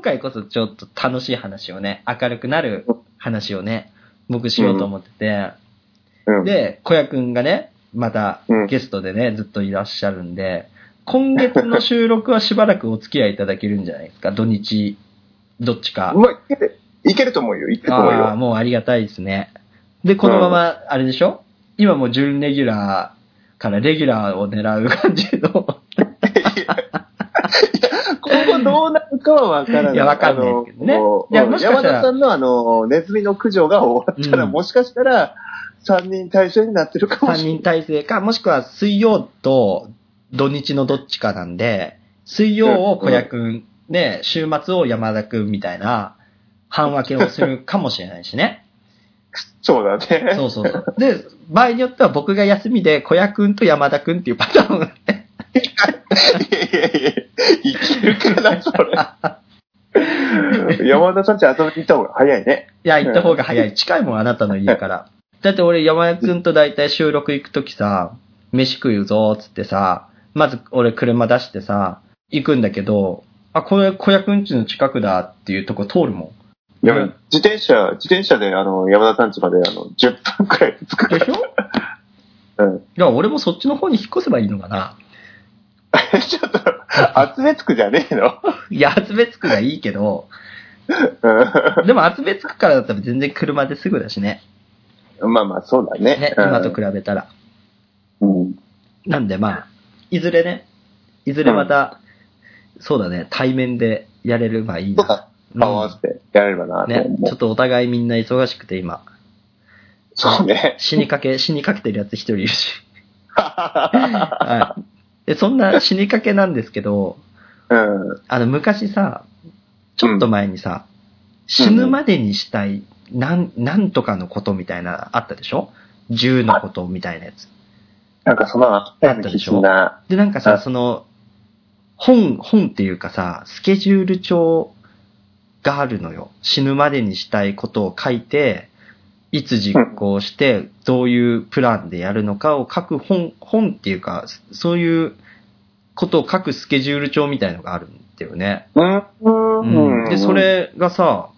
今回こそちょっと楽しい話をね、明るくなる話をね、僕しようと思ってて、うん。で、小屋くんがね、またうんゲストでね、ずっといらっしゃるんで、今月の収録はしばらくお付き合いいただけるんじゃないですか、土日、どっちか。まあ、いける、いけると思うよ。いけると思うああ、よ。もうありがたいですね。で、このまま、あれでしょ？今もう準レギュラーからレギュラーを狙う感じの。今後どうなるかはわからない。いやわかんないですけどねいやもしかしたら山田さんのあの、ネズミの駆除が終わったら、うんもしかしたら、3人対象になってるかも3しれない。人体制か、もしくは水曜と土日のどっちかなんで、水曜を小屋くんで、週末を山田くんみたいな、半分けをするかもしれないしね。そうだね。そうそうそう。で、場合によっては僕が休みで小屋くんと山田くんっていうパターンをねいやいやいや、いけるかな、それ。山田さんち遊びに行った方が早いね。いや、行った方が早い。近いもん、あなたの家から。だって俺、山田くんと大体収録行くときさ、飯食うぞ、つってさ、まず俺車出してさ、行くんだけど、あ、これ小屋くんちの近くだっていうとこ通るもでも、自転車、自転車で、あの、山田さんちまで、あの、10分くらい着くん。でしょ？い うん。や、俺もそっちの方に引っ越せばいいのかな。ちょっと、集めつくじゃねえの？いや、厚別区がいいけど、でも厚別区からだったら全然車ですぐだしね。うんまあまあ、そうだね。ね、うん今と比べたら。うん。なんでまあ、いずれね、いずれまた、そうだね、対面でやれればいいな。とか、顔合わせてやれればなとね。ちょっとお互いみんな忙しくて今、そうね。死にかけ、死にかけてるやつ一人いるし。はい。で、そんな死にかけなんですけど、うん。あの、昔さ、ちょっと前にさ、死ぬまでにしたい、なん、なんとかのことみたいな、あったでしょ？銃のことみたいなやつ。なんかそのあったような気するな。で、なんかさ、あその、本、本っていうかさ、スケジュール帳があるのよ。死ぬまでにしたいことを書いて、いつ実行して、どういうプランでやるのかを書く本、本っていうか、そういうことを書くスケジュール帳みたいのがあるんだよね。うん。うん。で、そ、れがさ、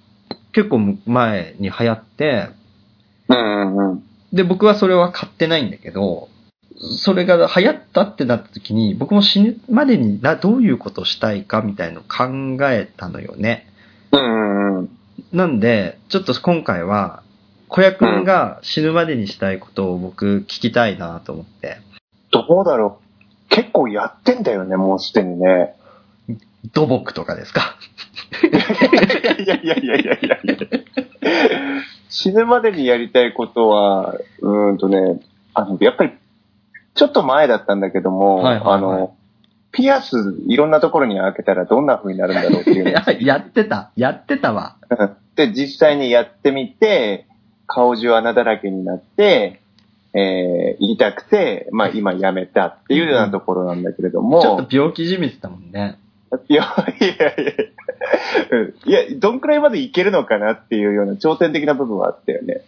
結構前に流行って。で、僕はそれは買ってないんだけど、それが流行ったってなった時に、僕も死ぬまでになどういうことをしたいかみたいのを考えたのよね。なんで、ちょっと今回は、小屋くんが死ぬまでにしたいことを僕聞きたいなと思って。どうだろう。結構やってんだよね、もうすでにね。土木とかですか？いやいやいやいやいやいや死ぬまでにやりたいことは、うーんとね、あの、やっぱり、ちょっと前だったんだけども、はいはいはいあの、ピアスいろんなところに開けたらどんな風になるんだろうっていう やってた。やってたわ。で、実際にやってみて、顔中穴だらけになって、えー、痛くて、まあ今やめたっていうようなところなんだけれども、ちょっと病気じみてたもんね。いや、いやいやいやうんいや、どんくらいまでいけるのかなっていうような挑戦的な部分はあったよね。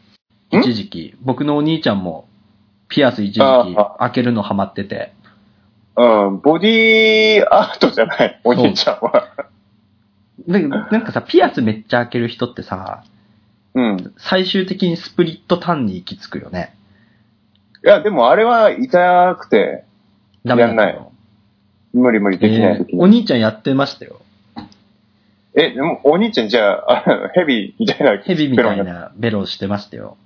ん？一時期。僕のお兄ちゃんも、ピアス一時期あ開けるのハマってて。うん、ボディーアートじゃない、お兄ちゃんは。でなんかさ、ピアスめっちゃ開ける人ってさ、うん。最終的にスプリットターンに行き着くよね。いや、でもあれは痛くて、ダメだやんない無理無理できない、え。ーお兄ちゃんやってましたよ。え、でもお兄ちゃんじゃあ、ヘビみたいな。ヘビみたいなベロをしてましたよ。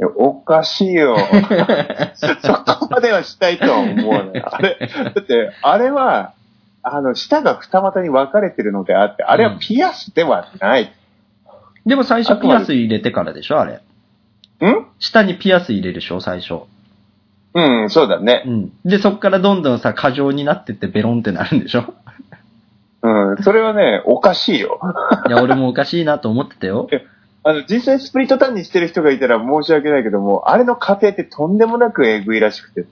いやおかしいよ。そこまではしたいとは思わない。あれ、だって、あれは、あの、舌が二股に分かれてるのであって、あれはピアスではない。でも最初ピアス入れてからでしょあれ。ん？下にピアス入れるでしょ最初。うん、そうだねう。ん。で、そっからどんどんさ、過剰になってってベロンってなるんでしょ？うん、それはね、おかしいよ。いや、俺もおかしいなと思ってたよ。あの、実際スプリットターンにしてる人がいたら申し訳ないけども、あれの過程ってとんでもなくえぐいらしくて。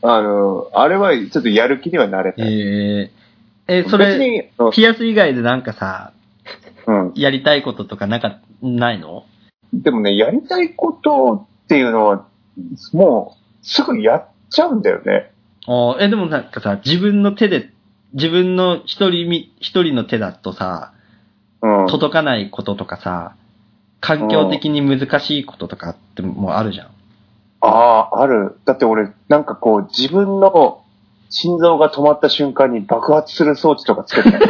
あの、あれはちょっとやる気にはなれえない。ー、え、それ、別に、あのピアス以外でなんかさ、うん。やりたいこととかなんか、ないの？でもね、やりたいことっていうのは、もう、すぐやっちゃうんだよね。あーえ、でもなんかさ、自分の手で自分の一人み、一人の手だとさ、うん。届かないこととかさ、環境的に難しいこととかってもうあるじゃん。ああ、ある。だって俺、なんかこう、自分の心臓が止まった瞬間に爆発する装置とかつけてる。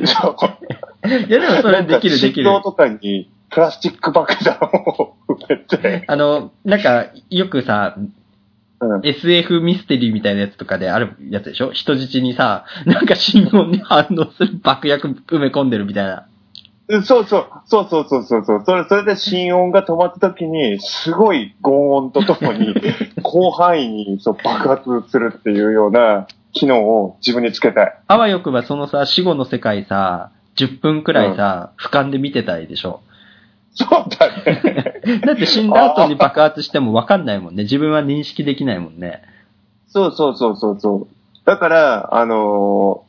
そう。いやでもそれできるできるとかにプラスチック爆弾を埋めて。あの、なんか、よくさ、うん。SF ミステリーみたいなやつとかであるやつでしょ？人質にさ、なんか信号に反応する爆薬埋め込んでるみたいな。そうそう、そうそうそうそうそう。それ、それで心音が止まった時に、すごい轟音とともに、広範囲にそう爆発するっていうような機能を自分につけたい。あわよくばそのさ、死後の世界さ、10分くらいさ、俯瞰で見てたいでしょそうだね。だって死んだ後に爆発しても分かんないもんね。自分は認識できないもんね。そうそうそうそうそう。だから、あのー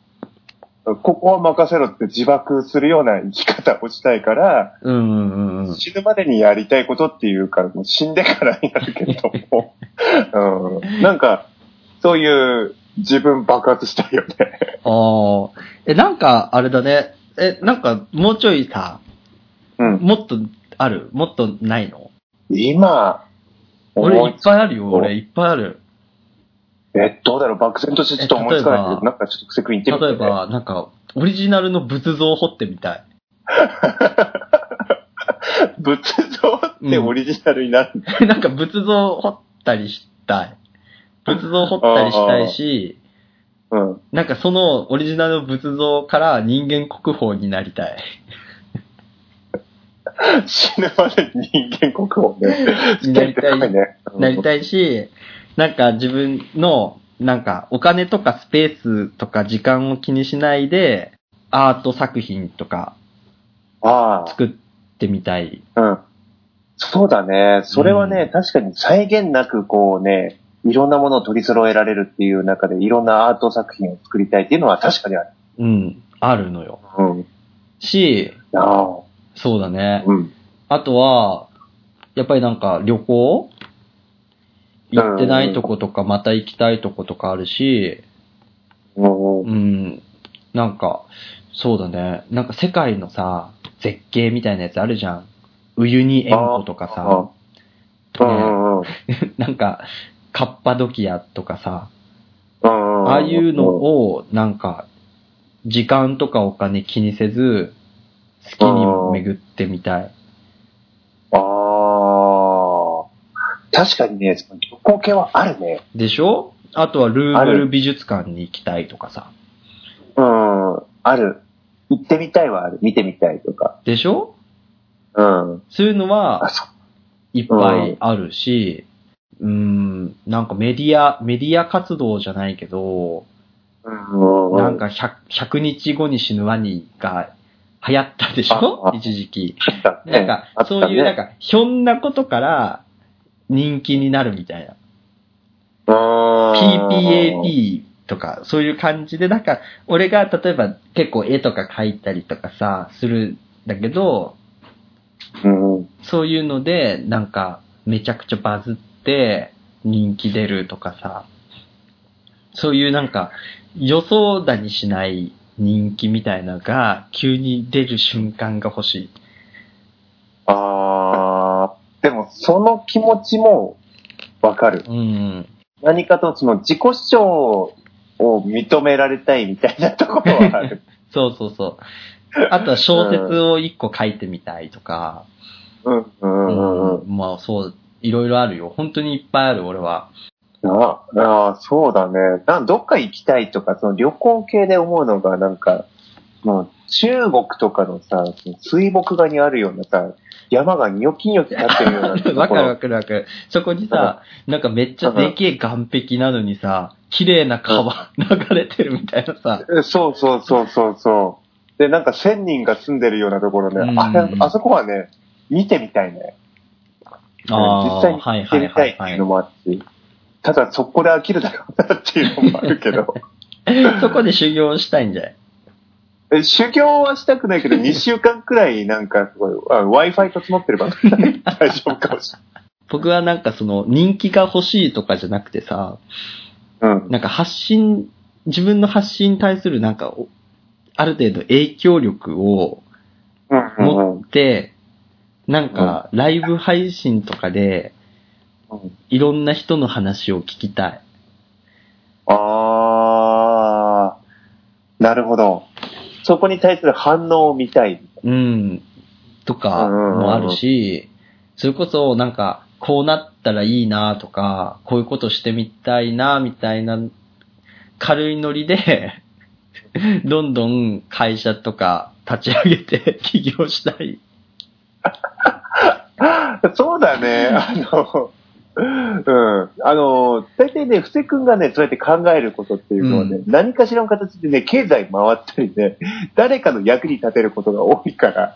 ここは任せろって自爆するような生き方をしたいから、うんうんうんうん。死ぬまでにやりたいことっていうから、もう死んでからになるけれども、うん、なんか、そういう自分爆発したいよね。ああ。え、なんか、あれだね。え、なんか、もうちょいさ、うん。もっとある？もっとないの？今、俺いっぱいあるよ、俺いっぱいある。え、どうだろう？漠然としてちょっと思いつかないけど、え例えばなんかちょっと癖く言ってみて、例えば、なんか、オリジナルの仏像を彫ってみたい。仏像ってオリジナルになる。なんか仏像を彫ったりしたい。仏像を彫ったりしたいし、うん。なんかそのオリジナルの仏像から人間国宝になりたい。死ぬまでに人間国宝ね。なりたいね。い。なりたいし、なんか自分の、なんかお金とかスペースとか時間を気にしないで、アート作品とかあ作ってみたい。あ、うん。そうだね。それはね、うん確かに際限なくこうね、いろんなものを取り揃えられるっていう中でいろんなアート作品を作りたいっていうのは確かにある。うん、あるのよ。うん。し、あそうだねあ。。うん。あとは、やっぱりなんか旅行？行ってないとことか、また行きたいとことかあるし、うんうん、なんか、そうだね。なんか世界のさ、絶景みたいなやつあるじゃん。ウユニ塩湖とかさ、ね。なんか、カッパドキアとかさ、ああいうのを、なんか、時間とかお金気にせず、好きに巡ってみたい。ああ。確かにね、その旅行系はあるね。でしょ？あとはルーブル美術館に行きたいとかさ。うん。ある。行ってみたいはある。見てみたいとか。でしょ？うん。そういうのあ、はそいっぱいあるし、うん、なんかメディア、メディア活動じゃないけど、う。うん。なんか 100, 100日後に死ぬワニが流行ったでしょ？一時期。なんかそういうなん、か、ひょんなことから人気になるみたいな。うん。PPAP とか、そういう感じで、なんか、俺が例えば結構絵とか描いたりとかさ、するんだけど、うん。そういうので、なんか、めちゃくちゃバズって、人気出るとかさ、そういうなんか、予想だにしない人気みたいなのが、急に出る瞬間が欲しい。ああ。でも、その気持ちもわかる。うん。何かとその自己主張を認められたいみたいなところはある。そうそうそう。あとは小説を一個書いてみたいとか、うん、うん、うん。うんまあそう、いろいろあるよ。本当にいっぱいある、俺は。ああ、そうだね。などっか行きたいとか、その旅行系で思うのが、なんか、もう中国とかのさ、その水墨画にあるようなさ、山がニョキニョキ立ってるようなところ。わかるわかるわかる。そこにさ、なんかめっちゃでけえ岸壁なのにさ、綺麗な川流れてるみたいなさ。えそうそうそうそうそう。で、なんか千人が住んでるようなところね、うんあれあそこはね、見てみたいね。実際にはい行ってみたいっていうのもあって、ただそこで飽きるだろうなっていうのもあるけど、そこで修行したいんじゃない？え修行はしたくないけど、2週間くらいなんかすごい、あ Wi-Fi 整ってれば 大丈夫かもしれない。僕はなんかその人気が欲しいとかじゃなくてさ、うん。なんか発信、自分の発信に対するなんか、おある程度影響力を。持って、なんか、ライブ配信とかで、うんいろんな人の話を聞きたい。あー、なるほど。そこに対する反応を見たい。うん。とかもあるし、それこそなんか、こうなったらいいなとか、こういうことしてみたいなみたいな、軽いノリで、どんどん会社とか立ち上げて起業したい。そうだね。あの、うん。あの、大体ね、布施君がね、そうやって考えることっていうのはね、う何かしらの形でね、経済回ったりね、誰かの役に立てることが多いから。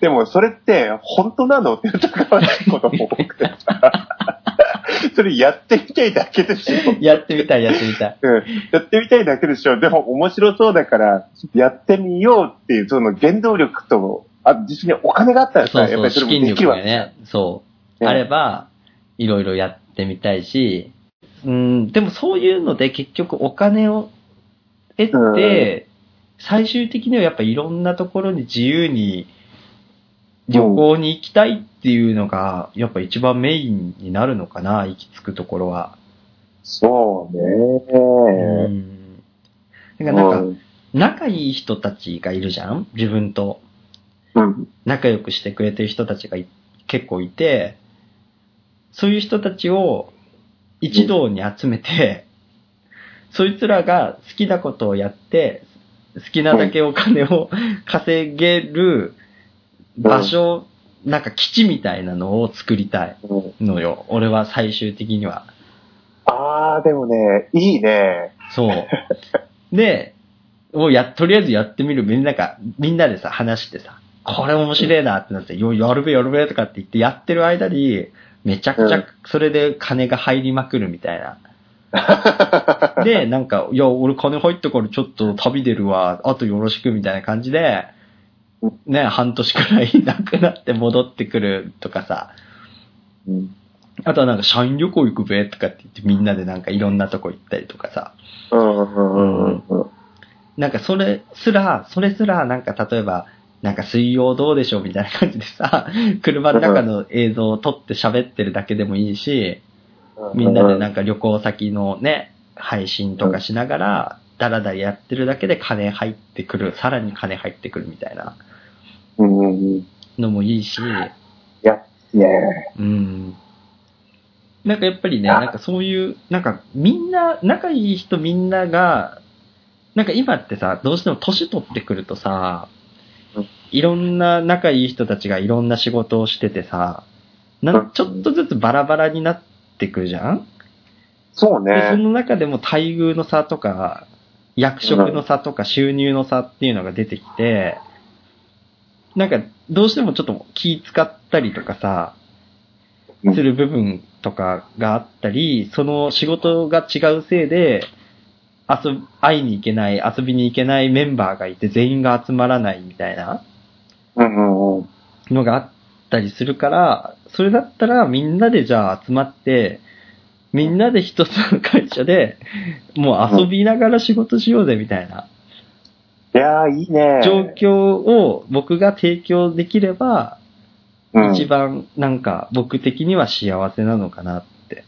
でも、それって、本当なのって疑わしいことも多くてさ。それやってみたいだけでしょ。やってみたい、やってみたい。うん。やってみたいだけでしょ。でも面白そうだから、やってみようっていう、その原動力と、あ、実にお金があったらさ、そうそう、やっぱりそれもできるわけ。がね、そう、ねあれば、いろいろやってみたいし、うん、でもそういうので結局お金を得て、最終的にはやっぱいろんなところに自由に旅行に行きたいっていうのが、やっぱ一番メインになるのかな、行き着くところは。そうね。うん。だからなんか、うん仲いい人たちがいるじゃん自分と。うん。仲良くしてくれてる人たちがい結構いて、そういう人たちを一堂に集めて、そいつらが好きなことをやって、好きなだけお金を稼げる場所、なんか基地みたいなのを作りたいうんのよ。俺は最終的には。ああ、でもね、いいね。そう。で、もうや、とりあえずやってみる。みんなが、みんなでさ、話してさ、これ面白いなってなって、よ、やるべやるべとかって言ってやってる間に、めちゃくちゃうん、それで金が入りまくるみたいな。で、なんか、いや、俺金入ったからちょっと旅出るわ、あとよろしくみたいな感じで、ね、半年くらいなくなって戻ってくるとかさ、うん。あとはなんか社員旅行行くべとかって言ってみんなでなんかいろんなとこ行ったりとかさ、うんうんうん。うん。なんかそれすら、それすらなんか例えば、なんか水曜どうでしょうみたいな感じでさ、車の中の映像を撮って喋ってるだけでもいいし、みんなでなんか旅行先のね、配信とかしながら、だらだらやってるだけで金入ってくる、さらに金入ってくるみたいな。のもいいし、いや、ね。うん。なんかやっぱりね、あなんかそういう、なんかみんな、仲いい人みんなが、なんか今ってさ、どうしても年取ってくるとさうん、いろんな仲いい人たちがいろんな仕事をしててさ、なうんんちょっとずつバラバラになってくるじゃん？そうで、そね。の中でも待遇の差とか、役職の差とか収入の差っていうのが出てきて、なんかどうしてもちょっと気使ったりとかさ、うんする部分とかがあったり、その仕事が違うせいで、遊び、会いに行けない、遊びに行けないメンバーがいて全員が集まらないみたいな。のがあったりするから、それだったらみんなでじゃあ集まって、みんなで一つの会社で、もう遊びながら仕事しようぜみたいないやー、いいね。状況を僕が提供できれば、うん一番なんか僕的には幸せなのかなって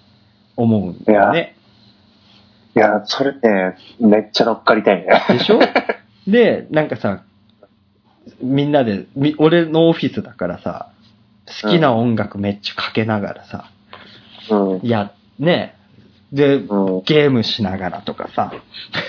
思うんだよね。いや、それね、めっちゃ乗っかりたいね。でしょ？で、なんかさ、みんなで、み俺のオフィスだからさ、好きな音楽めっちゃかけながらさ、うん。いや、ね、で、うん。ゲームしながらとかさ、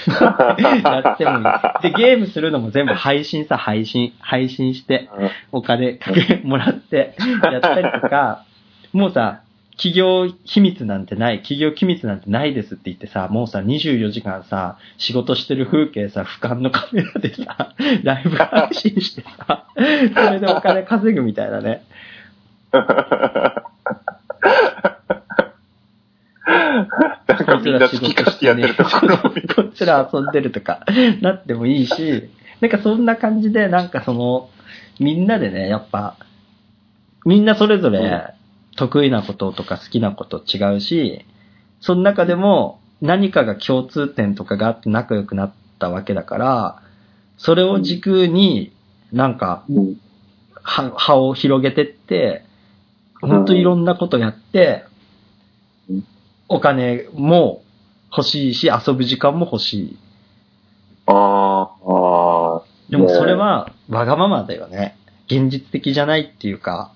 やってもいい。で、ゲームするのも全部配信さ、配信、配信して、お金かけもらってやったりとか、もうさ、企業秘密なんてない、企業機密なんてないですって言ってさ、もうさ、24時間さ、仕事してる風景さ、俯瞰のカメラでさ、ライブ配信してさ、それでお金稼ぐみたいなね。なんかみんな好き勝手やってるとここっちら遊んでるとか、なってもいいし、なんかそんな感じで、なんかその、みんなでね、やっぱ、みんなそれぞれ得意なこととか好きなこと違うし、その中でも、何かが共通点とかがあって仲良くなったわけだから、それを軸になんかうん。は葉を広げてって、ほんといろんなことやってうん、お金も欲しいし、遊ぶ時間も欲しい。ああ、ああ。でもそれはわがままだよね。現実的じゃないっていうか、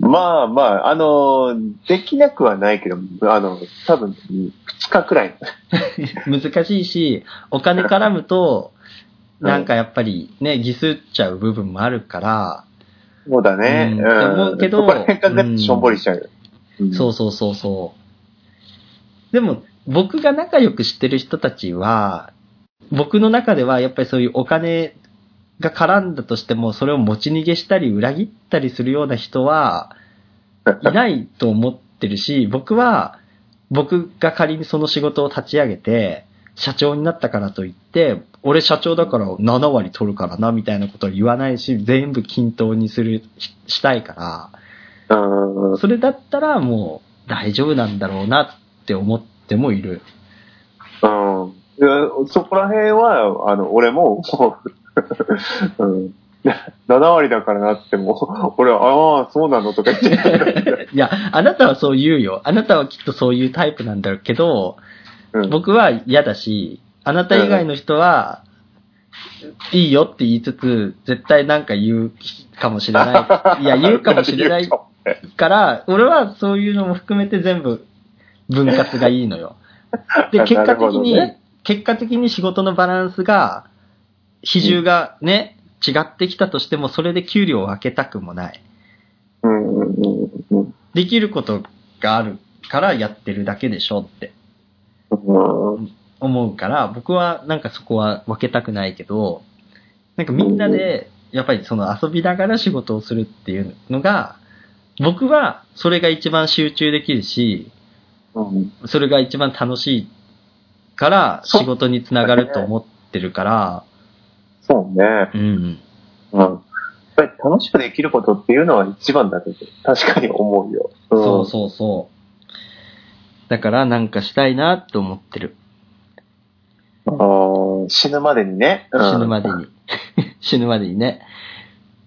まあまあ、あの、できなくはないけど、あの、多分、2日くらい。難しいし、お金絡むと、うんなんかやっぱりね、ギスっちゃう部分もあるから、そうだね。うんうん。思うけどそこしょんぼりしちゃうよ。うんそうそうそうそう。でも、僕が仲良くしてる人たちは、僕の中ではやっぱりそういうお金が絡んだとしても、それを持ち逃げしたり裏切ったりするような人は いないと思ってるし、僕は、僕が仮にその仕事を立ち上げて、社長になったからといって、俺社長だから7割取るからな、みたいなことは言わないし、全部均等にする、ししたいから、うん。それだったらもう大丈夫なんだろうなって思ってもいる。うん。そこら辺は、あの、俺も、もう、うん。7割だからなっても、俺は、ああ、そうなのとか言って。いや、あなたはそう言うよ。あなたはきっとそういうタイプなんだけど、うん、僕は嫌だし、あなた以外の人は、いいよって言いつつ、絶対なんか言うかもしれない。いや、言うかもしれないから、俺はそういうのも含めて全部分割がいいのよ。で、結果的に、どね結果的に仕事のバランスが、比重がね、違ってきたとしても、それで給料を分けたくもない。できることがあるからやってるだけでしょってうん。思うから、僕はなんかそこは分けたくないけど、なんかみんなで、やっぱりその遊びながら仕事をするっていうのが、僕はそれが一番集中できるし、うん。それが一番楽しいから仕事につながると思ってるから、そうね。うん。うん。やっぱり楽しくできることっていうのは一番だと確かに思うよ。うん、そうそうそう。だからなんかしたいなと思ってる。あー死ぬまでにね。うん死ぬまでに。死ぬまでにね。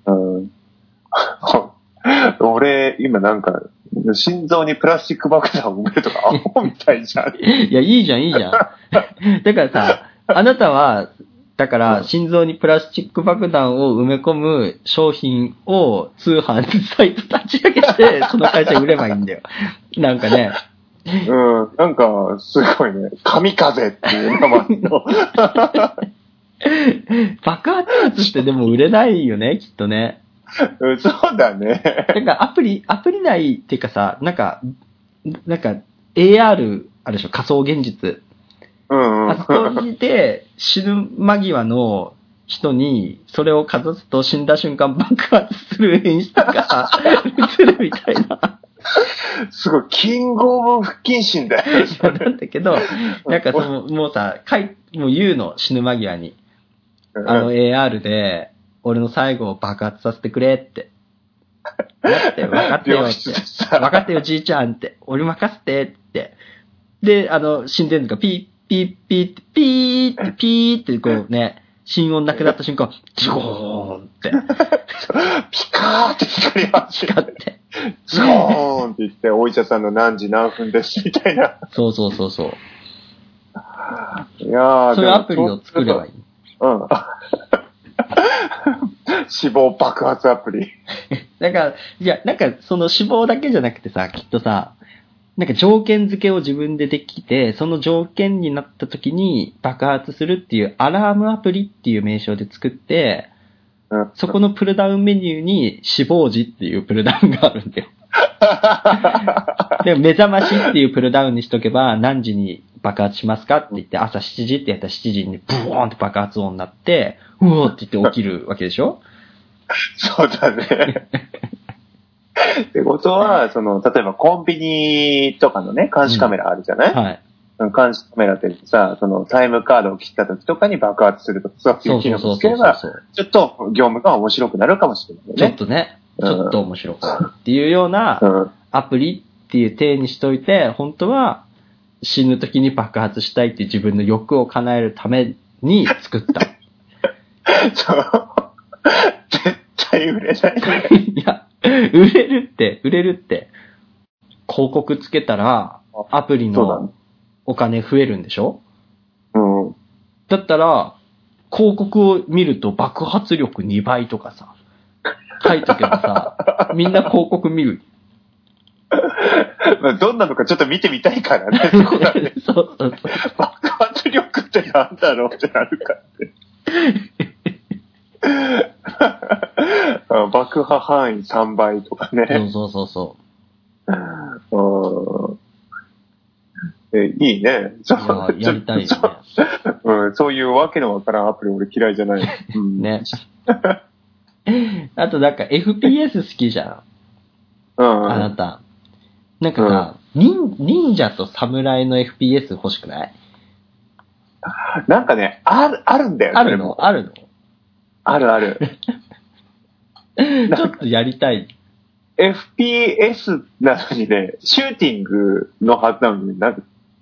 うん。俺、今なんか、心臓にプラスチック爆弾を埋めるとか、アホみたいじゃん。いや、いいじゃん、いいじゃん。だからさ、あなたは、だから、心臓にプラスチック爆弾を埋め込む商品を通販サイト立ち上げて、その会社売ればいいんだよ。なんかね、うん。なんか、すごいね。神風っていう名前の。爆発物ってでも売れないよね、きっとね。うんそうだね。なんかアプリ、アプリ内っていうかさ、なんか、なんか AR、あるでしょ、仮想現実。うんうん。あそ死ぬ間際の人にそれをかざすと死んだ瞬間爆発する演出が 映るみたいな。すごい、キングオブ不謹慎だよ。なんだけど、なんかその、もうさ、かい、もう言うの、死ぬ間際に。あの AR で、俺の最後を爆発させてくれって。待って、分かってよって分かってよ、じいちゃんって。俺任せてって。で、あの、死んでるのがピー、ピー、ピーって、ピーって、ピーって、こうね、心音なくなった瞬間、ジゴーンって、ピカーって光り始めて、光って。ズゴーンって言って、お医者さんの何時何分ですみたいな。そうそうそうそう。いやーそういうアプリを作ればいい。うん。死亡爆発アプリ。だから、いや、なんかその死亡だけじゃなくてさ、きっとさ、なんか条件付けを自分でできて、その条件になった時に爆発するっていうアラームアプリっていう名称で作って、うん。そこのプルダウンメニューに死亡時っていうプルダウンがあるんだよ。で、目覚ましっていうプルダウンにしとけば、何時に爆発しますかって言って、朝7時ってやったら7時にブワーンって爆発音になって、うおーって言って起きるわけでしょ？そうだね。ってことは、その、例えばコンビニとかのね、監視カメラあるじゃない、はい。監視カメラってさ、そのタイムカードを切った時とかに爆発するとか、そういそうう機能をつければ。ちょっと業務が面白くなるかもしれないちょっね。とね、ちうんょっと面白くなるっていうようなうん。アプリっていう体にしといて、本当は死ぬ時に爆発したいって自分の欲を叶えるために作った。そう。絶対売れないね。いや、売れるって、売れるって。広告つけたら、アプリのお金増えるんでしょ？うん。だったら、広告を見ると爆発力2倍とかさ、書いとけばさ、みんな広告見る。まあどんなのかちょっと見てみたいからね、そこだね。そうそうそう。爆発力ってなんだろうってなるからね。あ 爆破範囲3倍とかそうね。そうそうそう。うんえいいね。そいややりたいよね。そううん、そういうわけのわからんアプリ俺嫌いじゃない。うん、ね。あとなんか FPS 好きじゃん。うん。あなた。なんかさ、忍忍者と侍の FPS 欲しくない？なんかね、ある、あるんだよ。あるの？あるの？あるある。ちょっとやりたい。FPS なのにね、シューティングのはずなのに、なんか、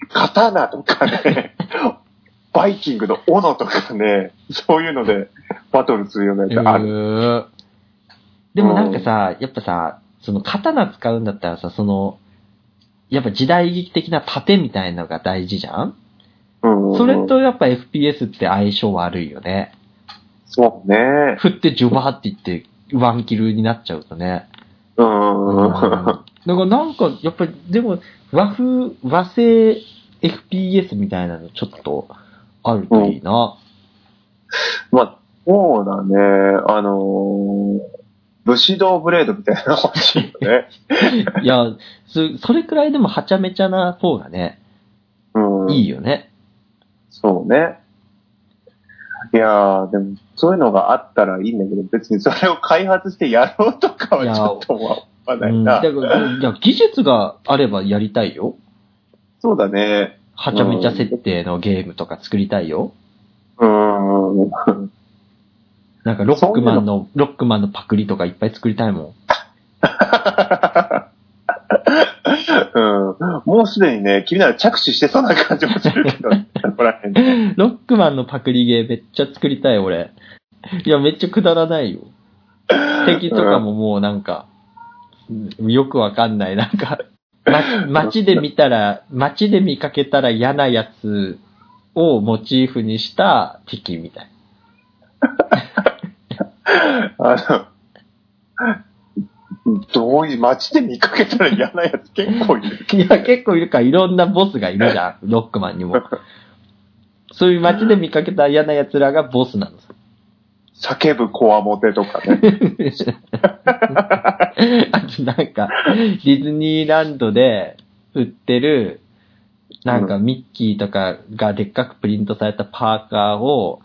刀とかね、バイキングの斧とかね、そういうのでバトルするようなやつある。でもなんかさ、やっぱさ、その刀使うんだったらさ、その、やっぱ時代劇的な盾みたいなのが大事じゃん？うんそれとやっぱ FPS って相性悪いよね。そうね。振ってジョバーって言って、ワンキルになっちゃうとね。うん。うんだからなんか、やっぱり、でも、和風、和製 FPS みたいなのちょっとあるといいな。まあ、そうだね。あのー武士道ブレードみたいなの欲しいよね。いや、そそれくらいでもはちゃめちゃな方がね、うん。いいよね。そうね。いやー、でも、そういうのがあったらいいんだけど、別にそれを開発してやろうとかはちょっと思わないうん、な。だからいや技術があればやりたいよ。そうだね。はちゃめちゃ設定のゲームとか作りたいよ。うーん。なんかロックマンの、ロックマンのパクリとかいっぱい作りたいもん。うん。もうすでにね、君なら着手してそうな感じもするけど、ここら辺で。ロックマンのパクリゲーめっちゃ作りたい、俺。いや、めっちゃくだらないよ。敵とかももうなんか、よくわかんない。なんか、ま、街で見たら、街で見かけたら嫌なやつをモチーフにした敵みたい。あの、どういう、街で見かけたら嫌なやつ結構いる。いや、結構いるから、いろんなボスがいるじゃん、ロックマンにも。そういう街で見かけた嫌な奴らがボスなのさ。叫ぶコアモテとかね。あとなんか、ディズニーランドで売ってる、なんかミッキーとかがでっかくプリントされたパーカーを、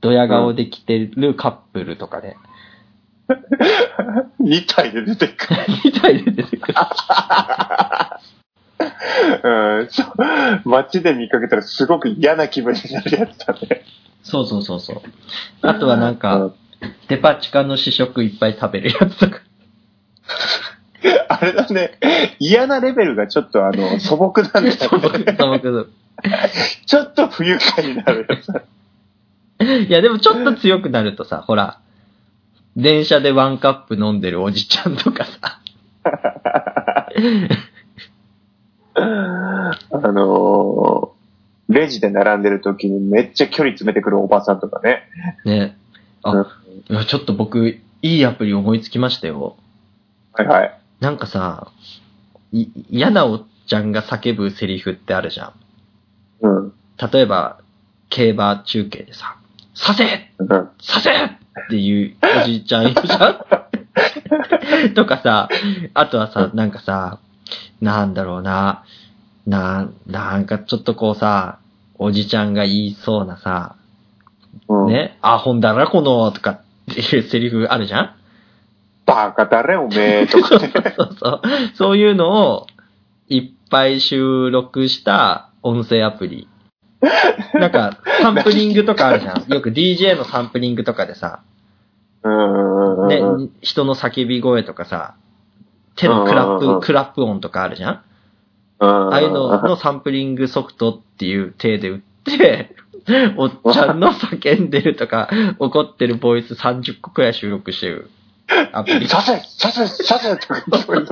ドヤ顔で着てるカップルとかね。2体で出てくる。みたいで出てくる。うん、そう。街で見かけたらすごく嫌な気分になるやつだね。そうそうそうそう。あとはなんうか、デパ地下の試食いっぱい食べるやつとか。あれだね。嫌なレベルがちょっとあの、素朴なんだ素朴よね。素朴ちょっと不愉快になるやつだ。いや、でもちょっと強くなるとさ、ほら、電車でワンカップ飲んでるおじちゃんとかさ。あのーレジで並んでる時にめっちゃ距離詰めてくるおばさんとかね。ね。うんあ、いや、ちょっと僕、いいアプリ思いつきましたよ。はいはい。なんかさ、い嫌なおっちゃんが叫ぶセリフってあるじゃん。うん。例えば、競馬中継でさ、させうん。させっていうおじいちゃんいるじゃん とかさ、あとはさ、なんかさ、なんだろうな、な、なんかちょっとこうさ、おじちゃんが言いそうなさ、うん。ね、あ、ほんだらこの、とかっていうセリフあるじゃん？バカだれおめえとかね。そうそう。そういうのをいっぱい収録した音声アプリ。なんか、サンプリングとかあるじゃん。よく DJ のサンプリングとかでさ、うん。ね、人の叫び声とかさ、手のクラップ、クラップ音とかあるじゃんうん。ああいうののサンプリングソフトっていう体で売って、おっちゃんの叫んでるとか、怒ってるボイス30個くらい収録してるアプリ。させさせさせとか言っ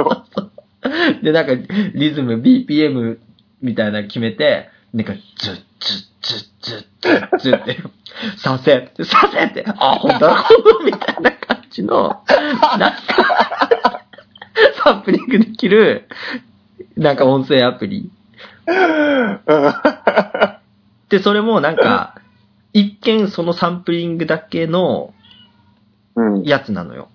て。で、なんか、リズム、BPM みたいなの決めて、なんか、ズッズッズッズッズッズッって、させ、させって、あ、ほんとだ、ほんとみたいな感じの、なんか、サンプリングできる、なんか音声アプリ。で、それもなんか、一見そのサンプリングだけのうん。やつなのよ。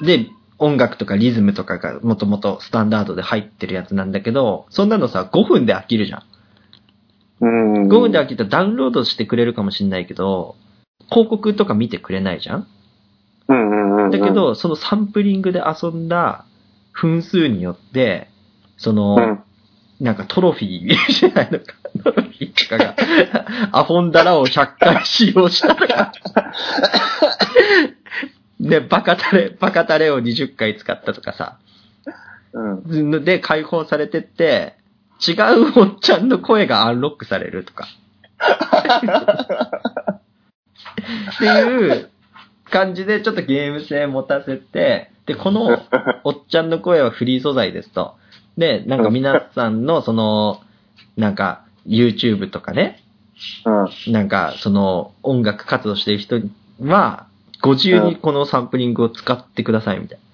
で、音楽とかリズムとかがもともとスタンダードで入ってるやつなんだけど、そんなのさ、5分で飽きるじゃん。うん。5分で飽きたらダウンロードしてくれるかもしんないけど、広告とか見てくれないじゃん？うんうんうん。だけ、ど、そのサンプリングで遊んだ分数によって、その、うん。なんかトロフィーじゃないのか、トロフィーとかが、アフォンダラを100回使用したとか、で、バカタレ、バカタレを20回使ったとかさ、うん。で、解放されてって、違うおっちゃんの声がアンロックされるとか。っていう感じでちょっとゲーム性持たせて、で、このおっちゃんの声はフリー素材ですと。で、なんか皆さんのその、なんか YouTube とかね、うん。なんかその音楽活動してる人は、ご自由にこのサンプリングを使ってくださいみたいな。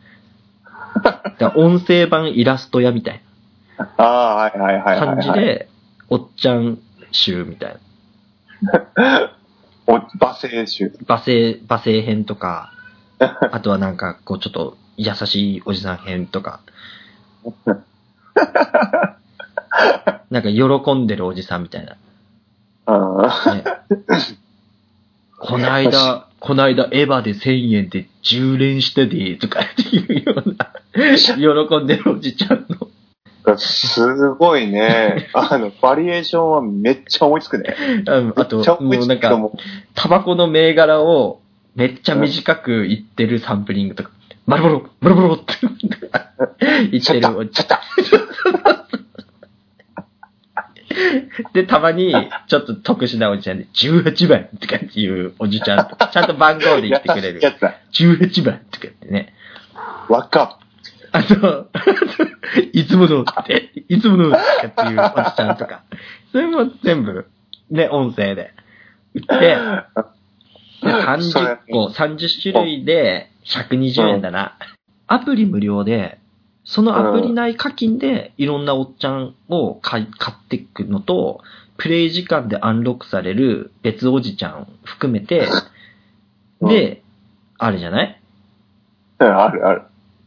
だ音声版イラスト屋みたいああ、はいはいはいはい。な感じ。で、おっちゃん集みたいな。お、罵声集。罵声、罵声編とか、あとはなんか、こう、ちょっと、優しいおじさん編とか、なんか、喜んでるおじさんみたいな。うん。ね、こないだ、こないだエヴァで1000円で10連したで、とかっていうような、喜んでるおじちゃんの。すごいね。あの、バリエーションはめっちゃ思いつくね。うんあともうなんか。タバコの銘柄をめっちゃ短く言ってるサンプリングとか、マルボロ、マルボロって言ってるおじちょっと。で、たまに、ちょっと特殊なおじちゃんで、18番とかっていうおじちゃんちゃんと番号で言ってくれる優しい。やつだ。18番とかってね。わかあと、いつものって、いつものとかっていうおじちゃんとか。それも全部、ね、音声で。売って、で30個、30種類で120円だな。アプリ無料で、そのアプリ内課金でいろんなおっちゃんを買い買っていくのと、プレイ時間でアンロックされる別おじちゃん含めて、で、あれじゃない？うんあるある。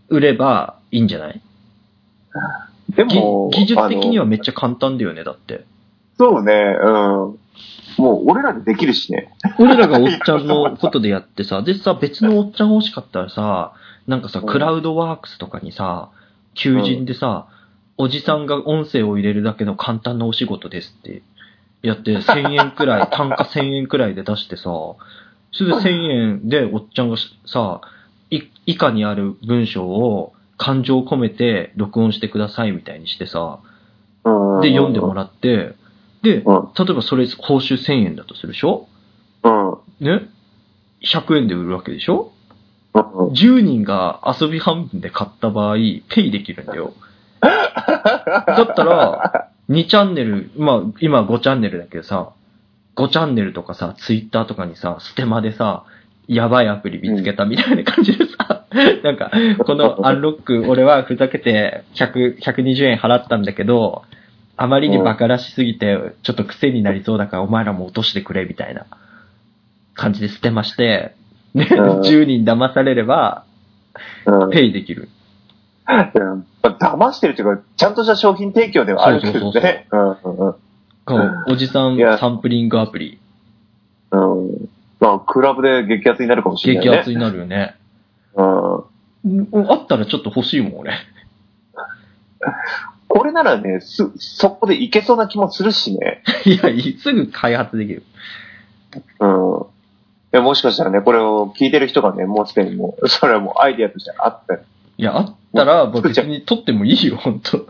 売ればいいんじゃない？ぎでも、技術的にはめっちゃ簡単だよね、だって。そうね、うん。もう俺らでできるしね。俺らがおっちゃんのことでやってさ、でさ、別のおっちゃん欲しかったらさ、なんかさ、うんクラウドワークスとかにさ、求人でさ、おじさんが音声を入れるだけの簡単なお仕事ですってやって、1000円くらい、単価1000円くらいで出してさ、それで1000円でおっちゃんがさ、い以下にある文章を感情を込めて録音してくださいみたいにしてさ、うん。で読んでもららって、で、うん例えばそれ報酬1000円だとするでしょ？ね ?100 円で売るわけでしょ？うん。?10 人が遊び半分で買った場合、ペイできるんだよ。だったら、2チャンネル、まあ、今5チャンネルだけどさ、5チャンネルとかさ、ツイッターとかにさ、ステマでさ、やばいアプリ見つけたみたいな感じでさ、なんか、このアンロック、俺はふざけて100、120円払ったんだけど、あまりにバカらしすぎて、ちょっと癖になりそうだからお前らも落としてくれみたいな感じでステマして、ね、うん10人騙されれば、うん。ペイできる。うん騙してるっていうか、ちゃんとした商品提供ではあるけどね。うんううおじさんサンプリングアプリ、うん。うん。まあ、クラブで激アツになるかもしれないね。激アツになるよね。うん。うんあったらちょっと欲しいもん、俺。これならね、す、そこでいけそうな気もするしね。いや、いすぐ開発できる。うん。いや、もしかしたらね、これを聞いてる人がね、もうすでにもう、それはもうアイディアとしてあって。いや、あったら、もう別に撮ってもいいよ、ほんと。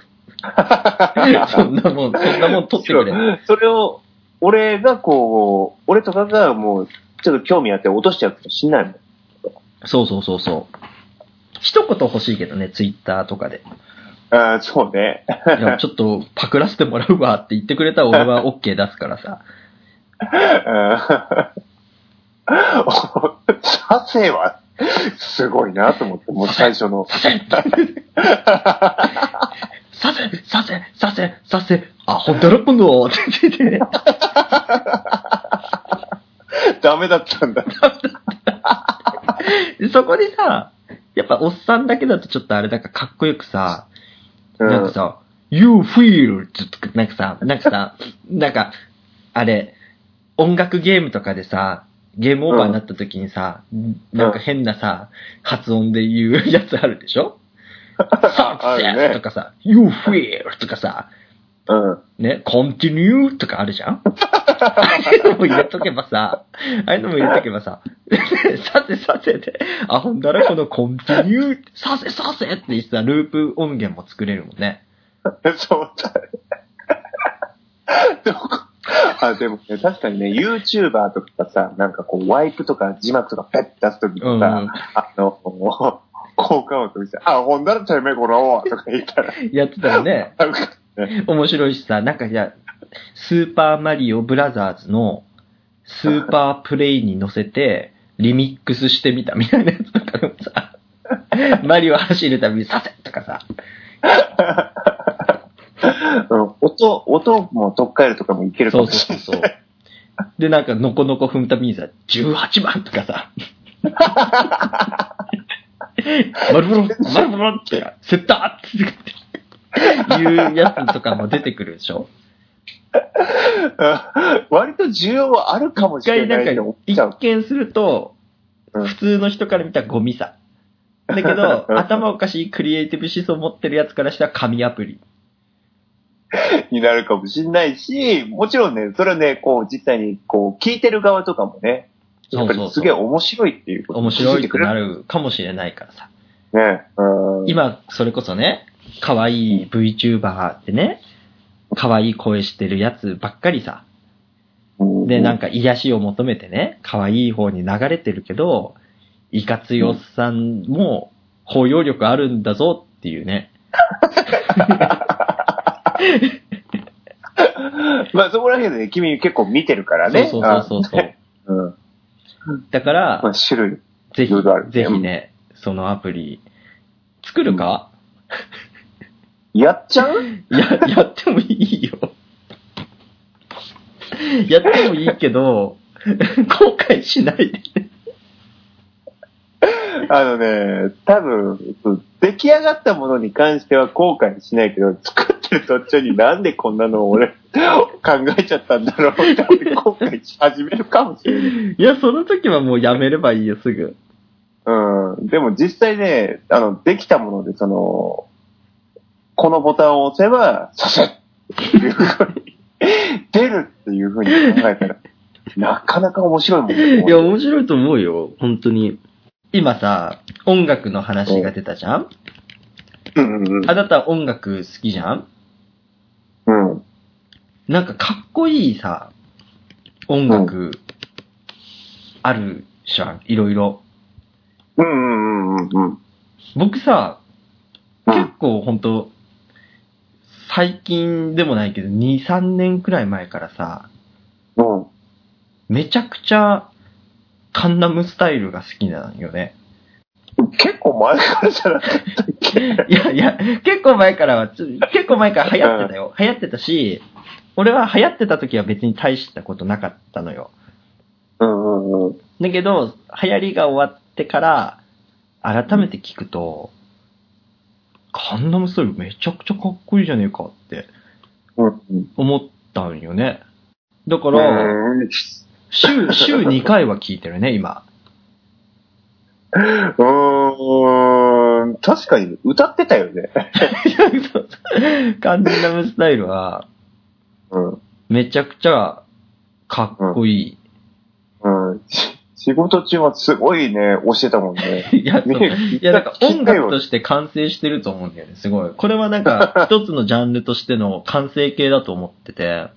そんなもん、そんなもん取ってくれ。それを、俺がこう、俺とかがもう、ちょっと興味あって落としちゃうかもしんないもん。そうそうそうそう。一言欲しいけどね、ツイッターとかで。ああ、そうね。いや、ちょっとパクらせてもらうわって言ってくれたら俺は OK 出すからさ。させは、すごいなと思って、もう最初の。させさせさせさせさせあ、ほんとらこのって言ってて。ダメだったんだ。で そこでさ、やっぱおっさんだけだとちょっとあれだからかっこよくさ、うん。なんかさ、You feel! ちょっとなんかさ、なんかさ、なんか、あれ、音楽ゲームとかでさ、ゲームオーバーになった時にさ、なんか変なさ、発音で言うやつあるでしょ？さあるね。とかさ、You feel! とかさ、うん。ね、continue とかあるじゃん？ああいうのも入れとけばさ、ああいうのも入れとけばさ、さてさてで、あ、ほんだらこの continue、させさせってさ、ループ音源も作れるもんね。そうだね。でもあでもね、確かにね、YouTuber とかさ、なんかこう、ワイプとか字幕とかペッて出すときにさ、うんうんあの、効果音として、あ、ほんだらてめえこのとか言ったら、やってたらね、面白いしさ、なんかいや、スーパーマリオブラザーズのスーパープレイに乗せて、リミックスしてみたみたいなやつとかでもさ、マリオ走るたびにさせとかさ、う ん音、音も取っ換えるとかもいけるかそうもしれない。そうそうそう。で、なんか、のこのこ踏むたびにさ、18番とかさ、マルブロン、マルブロンって、セッターっていうやつとかも出てくるでしょ？割と需要はあるかも一しれ回ないんかなって思っ、ちゃう一。見すると、うん普通の人から見たらゴミさ。だけど、頭おかしいクリエイティブ思想を持ってるやつからしたら紙アプリ。になるかもしれないし、もちろんね、それはね、こう、実際に、こう、聞いてる側とかもね、やっぱりすげえ面白いっていうこと面白いってなる。るかもしれないからさ。ね。うん。今、それこそね、可愛い VTuber ってね、可愛い声してるやつばっかりさ。で、なんか、か癒しを求めてね、可愛い方に流れてるけど、いかついおっさんも包容力あるんだぞっていうね。まあそこら辺でね、君結構見てるからね。そうそうそうそうあ。うん。だからまあ、種類。ぜひぜひね、そのアプリ、作るか、やっちゃう？や、やってもいいよ。やってもいいけど、後悔しないでね。あのね、多分、出来上がったものに関しては後悔しないけど、作る途中になんでこんなのを俺考えちゃったんだろうって後悔し始めるかもしれない。いや、その時はもうやめればいいよ、すぐ。うん。でも実際ね、あの、できたもので、その、このボタンを押せば、させっていうふうに、出るっていうふうに考えたら、なかなか面白いもんね。いや、面白いと思うよ、本当に。今さ、音楽の話が出たじゃん？うんうんうんあなた音楽好きじゃん？うん。なんかかっこいいさ、音楽、あるじゃん、いろいろ。うんうんうんうん僕さ、うん。結構ほんと、最近でもないけど、2、3年くらい前からさ、うん。めちゃくちゃ、カンナムスタイルが好きなんよね。結構前からじゃなかったっけいやいや、結構前からは、結構前から流行ってたよ。流行ってたし、俺は流行ってた時は別に大したことなかったのよ。うんうんうん。だけど、流行りが終わってから、改めて聞くと、カンナムスタイルめちゃくちゃかっこいいじゃねえかって。思ったんよね。だから、うん週、週2回は聞いてるね、今。うーん、確かに歌ってたよね。カンナムスタイルは、うん。めちゃくちゃかっこいい。うん。し仕事中はすごいね、教えたもんね。いや、そうねいや、なんか音楽として完成してると思うんだよね、すごい。これはなんか、一つのジャンルとしての完成形だと思ってて、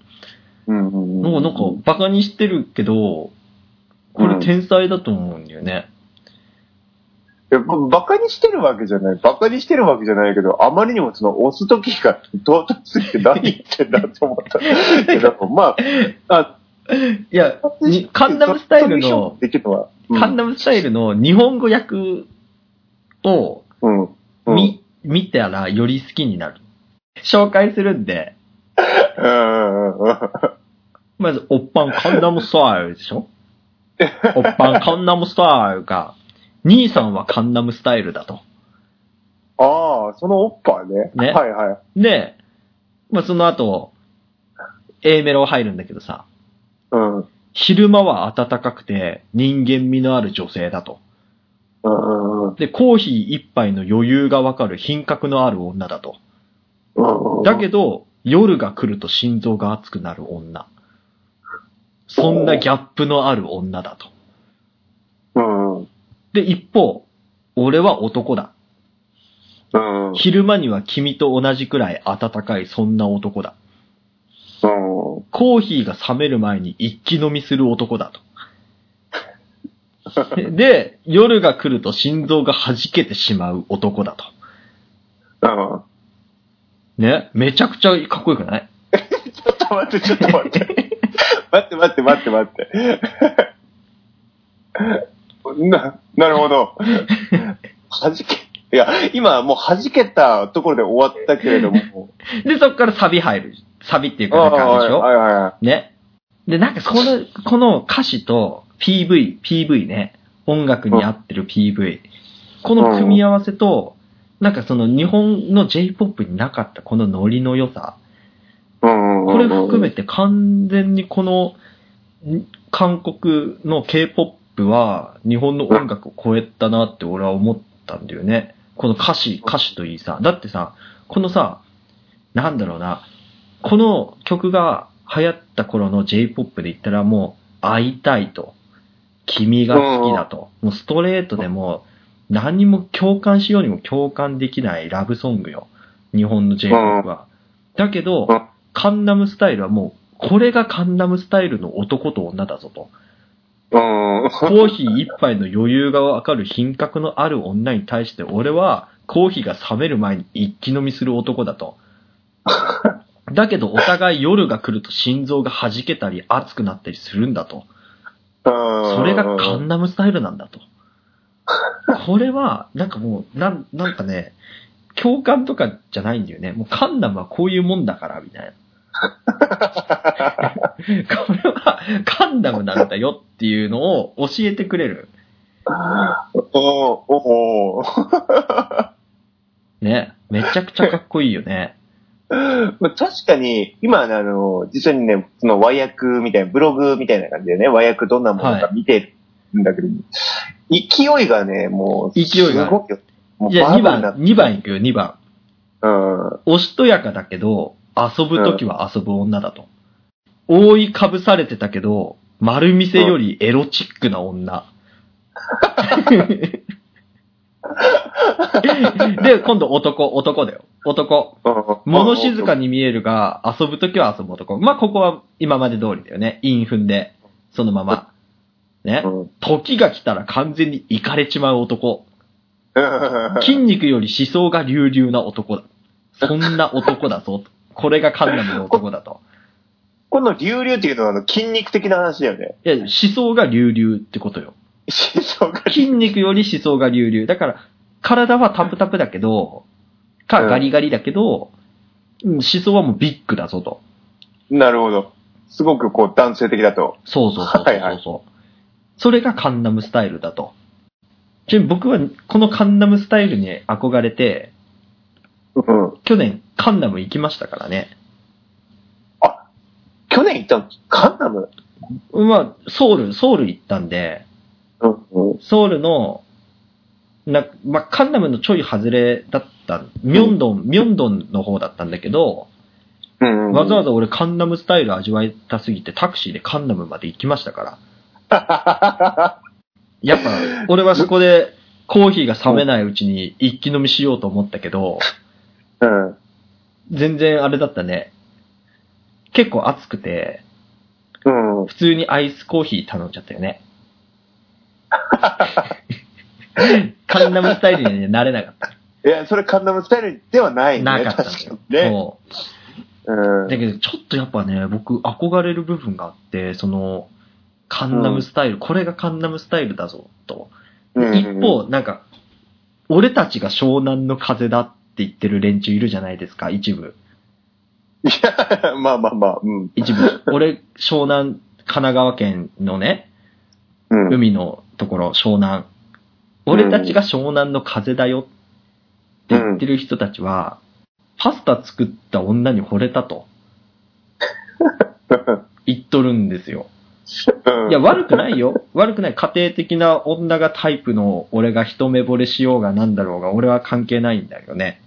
うんうんうん。もうなんか、バカにしてるけど、これ天才だと思うんだよね。いやバカにしてるわけじゃない。バカにしてるわけじゃないけど、あまりにもその押す時が到達すぎて何言ってんだと思った。いやだからまあ、あ、いや、にカンナムスタイルの、カンナムスタイルの日本語訳をうん。うん。見、見たらより好きになる。紹介するんで、まず、おっぱんカンナムスタイルでしょ？おっぱんカンナムスタイルが、兄さんはカンナムスタイルだと。ああ、そのおっぱいね。ねはいはい。で、まあ、その後、A メロ入るんだけどさ、うん。うん昼間は暖かくて人間味のある女性だと。うんうん。で、コーヒー一杯の余裕がわかる品格のある女だと。うんだけど、夜が来ると心臓が熱くなる女。そんなギャップのある女だと。うん。うん。で、一方、俺は男だ。うん。昼間には君と同じくらい暖かいそんな男だ。うん。コーヒーが冷める前に一気飲みする男だと。で、夜が来ると心臓が弾けてしまう男だと。うん。ね、めちゃくちゃかっこよくない？ちょっと待って、ちょっと待って。待って待って待って待って。な、なるほど。弾け、いや、今もう弾けたところで終わったけれども。で、そっからサビ入る。サビっていうかあなんかあるでしょはいはいはい。ね。で、なんかこの、この歌詞と PV、PV ね。音楽に合ってる PV。この組み合わせと、なんかその日本の J-POP になかったこのノリの良さ。うん。これ含めて完全にこの、ん韓国の K-POP は日本の音楽を超えたなって俺は思ったんだよね。この歌詞、歌詞といいさ。だってさ、このさ、なんだろうな、この曲が流行った頃の J-POP で言ったらもう会いたいと、君が好きだと、もうストレートでも何にも共感しようにも共感できないラブソングよ。日本の J-POP は。だけど、うんカンナムスタイルはもう、これがカンナムスタイルの男と女だぞと。コーヒー一杯の余裕がわかる品格のある女に対して俺はコーヒーが冷める前に一気飲みする男だと。だけどお互い夜が来ると心臓が弾けたり熱くなったりするんだと。それがカンナムスタイルなんだと。これは、なんかもう、なん、なんかね、共感とかじゃないんだよね。もうカンナムはこういうもんだから、みたいな。これはカンナムなんだよっていうのを教えてくれる。おおおね。めちゃくちゃかっこいいよね。まあ確かに、今ね、あの、実際にね、その和訳みたいな、ブログみたいな感じでね、和訳どんなものか見てるんだけど、勢いがね、もう、勢いがすごいよ。もうじゃあ2番、バブルな2番いくよ、2番。うん。おしとやかだけど、遊ぶときは遊ぶ女だと。覆いかぶされてたけど、丸見せよりエロチックな女。で、今度男、男だよ。男。物静かに見えるが、遊ぶときは遊ぶ男。まあ、ここは今まで通りだよね。イン踏んで、そのまま。ねう。ん。時が来たら完全にイかれちまう男。う ん筋肉より思想が隆々な男だ。そんな男だぞ。これがカンナムの男だと。この流々っていうのはあの筋肉的な話だよね。いや、思想が隆々ってことよ。思想が。筋肉より思想が隆々。だから、体はタプタプだけど、かうんガリガリだけど、うん思想はもうビッグだぞと。なるほど。すごくこう男性的だと。そうそうそうそうそう。はいはいそれがカンナムスタイルだと。ちなみに僕はこのカンナムスタイルに憧れて、うん。去年カンナム行きましたからね。去年行ったのカンナム？まあ、ソウル、ソウル行ったんで。ソウルの、な、まあ、カンナムのちょい外れだった、ミョンドン、ミョンドンの方だったんだけど。わざわざ俺カンナムスタイル味わいたすぎてタクシーでカンナムまで行きましたから。やっぱ、俺はそこでコーヒーが冷めないうちに一気飲みしようと思ったけど、うん。全然あれだったね。結構熱くて、うん。普通にアイスコーヒー頼んじゃったよね。カンナムスタイルにはなれなかった。いや、それカンナムスタイルではないね。なかったんだよ確か。にね。そう。うん。だけど、ちょっとやっぱね、僕、憧れる部分があって、その、カンナムスタイル、これがカンナムスタイルだぞ、と。うん一方、なんか、俺たちが湘南の風だって言ってる連中いるじゃないですか、一部。いや、まあまあまあ、うん。一部。俺、湘南、神奈川県のね、うん。海のところ、湘南。俺たちが湘南の風だよって言ってる人たちは、パスタ作った女に惚れたと 言っとるんですよ。うんいや、悪くないよ。悪くない。家庭的な女がタイプの俺が一目惚れしようがなんだろうが、俺は関係ないんだよね。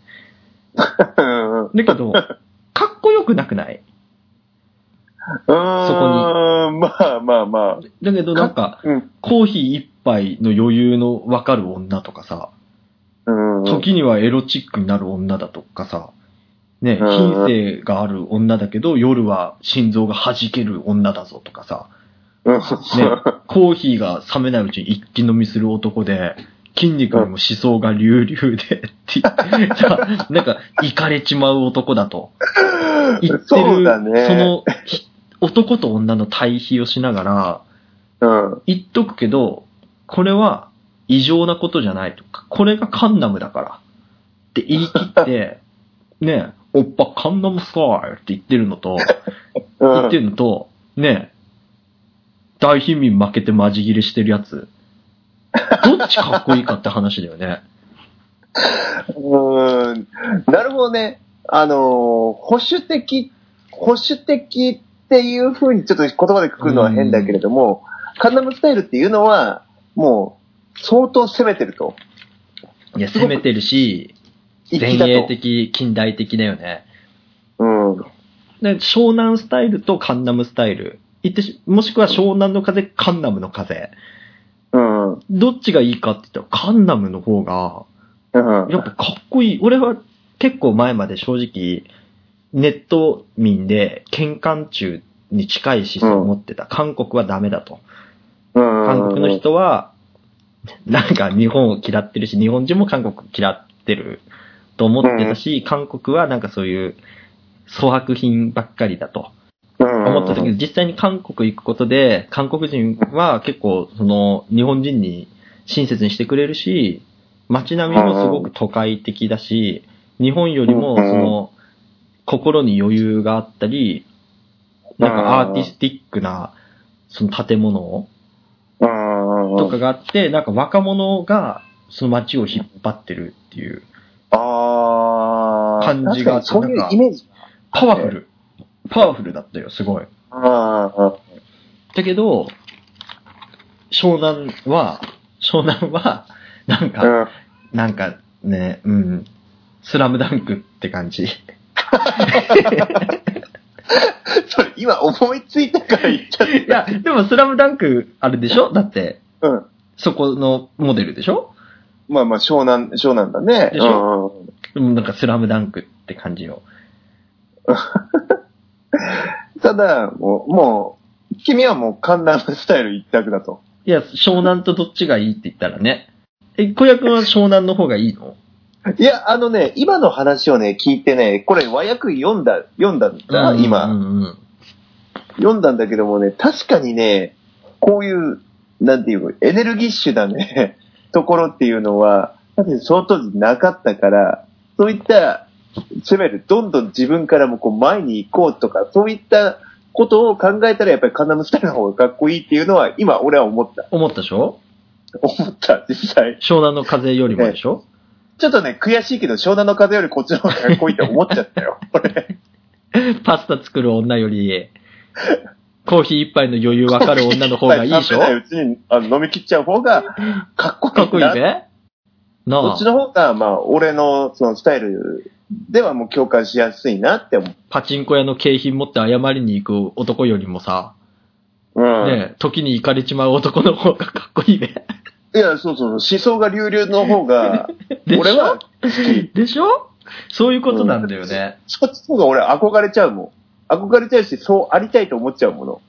うん。だけど、かっこよくなくない？そこに。まあまあまあ。だけどなんか、うん。コーヒー一杯の余裕のわかる女とかさ、うん。時にはエロチックになる女だとかさ、ね、うん品性がある女だけど、夜は心臓が弾ける女だぞとかさ、うん。ね、コーヒーが冷めないうちに一気飲みする男で、筋肉にも思想が隆々で、ってさ、なんか、いかれちまう男だと。言ってる、そねその、ひ男と女の対比をしながら、うん。言っとくけど、これは異常なことじゃないとか、これがカンナムだからって言い切って、ねおっぱカンナムスタイルって言ってるのと、言ってるのと、ね大貧民負けてマジ切れしてるやつ、どっちかっこいいかって話だよね。うん。なるほどね。あのー、保守的、保守的っていう風にちょっと言葉でくくるのは変だけれども、カンナムスタイルっていうのは、もう、相当攻めてると。いや、攻めてるし、前衛的、近代的だよね。うん。で湘南スタイルとカンナムスタイル。言ってしもしくは湘南の風、カンナムの風。どっちがいいかって言ったら、カンナムの方が、うん。やっぱかっこいい。俺は結構前まで正直、ネット民で、喧嘩中に近い思想を持ってた。韓国はダメだと。韓国の人は、なんか日本を嫌ってるし、日本人も韓国嫌ってると思ってたし、韓国はなんかそういう粗悪品ばっかりだと思思ってたけど、実際に韓国行くことで、韓国人は結構その日本人に親切にしてくれるし、街並みもすごく都会的だし、日本よりもその心に余裕があったり、なんかアーティスティックなその建物とかがあって、なんか若者がその街を引っ張ってるっていう、ああ。感じがあってそういうイメージ。パワフル。パワフルだったよ、すごい。ああ。だけど、湘南は、湘南は、なんか、うん。なんかね、うん、スラムダンクって感じ。それ、今思いついたから言っちゃっいや、でもスラムダンク、あれでしょ？だって、た。うん。そこのモデルでしょ？まあまあ、湘南、湘南だね。でしょ？でもなんかスラムダンクって感じよ。う んただ、もう、もう、君はもうカンナムスタイル一択だと。いや、湘南とどっちがいいって言ったらね。え、小屋君は湘南の方がいいの？いや、あのね、今の話をね、聞いてね、これ和訳読んだ、読んだんだ、今。うんうん読んだんだけどもね、確かにね、こういう、なんていう、エネルギッシュなね、ところっていうのは、その当時なかったから、そういった、攻める、どんどん自分からもこう前に行こうとか、そういったことを考えたらやっぱりカンナムスタイルの方がかっこいいっていうのは、今俺は思った。思ったでしょ？思った、実際。湘南の風よりもでしょ、ちょっとね、悔しいけど、湘南の風よりこっちの方がかっこいいって思っちゃったよ。俺。パスタ作る女より、コーヒー一杯の余裕わかる女の方がいいでしょ？うちにあの飲み切っちゃう方がかっこいいな。かっこいいぜ。なあそっち、の方が、まあ、俺のそのスタイルではもう共感しやすいなって思う。パチンコ屋の景品持って謝りに行く男よりもさ、うん。ね、時に行かれちまう男の方がかっこいいね。いや、そうそう、思想が流々の方が、俺は好き。でしょ？そういうことなんだよね。そっちの方が俺憧れちゃうもん。憧れちゃうし、そうありたいと思っちゃうもの。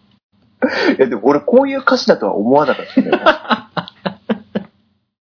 いや、でも俺こういう歌詞だとは思わなかったね。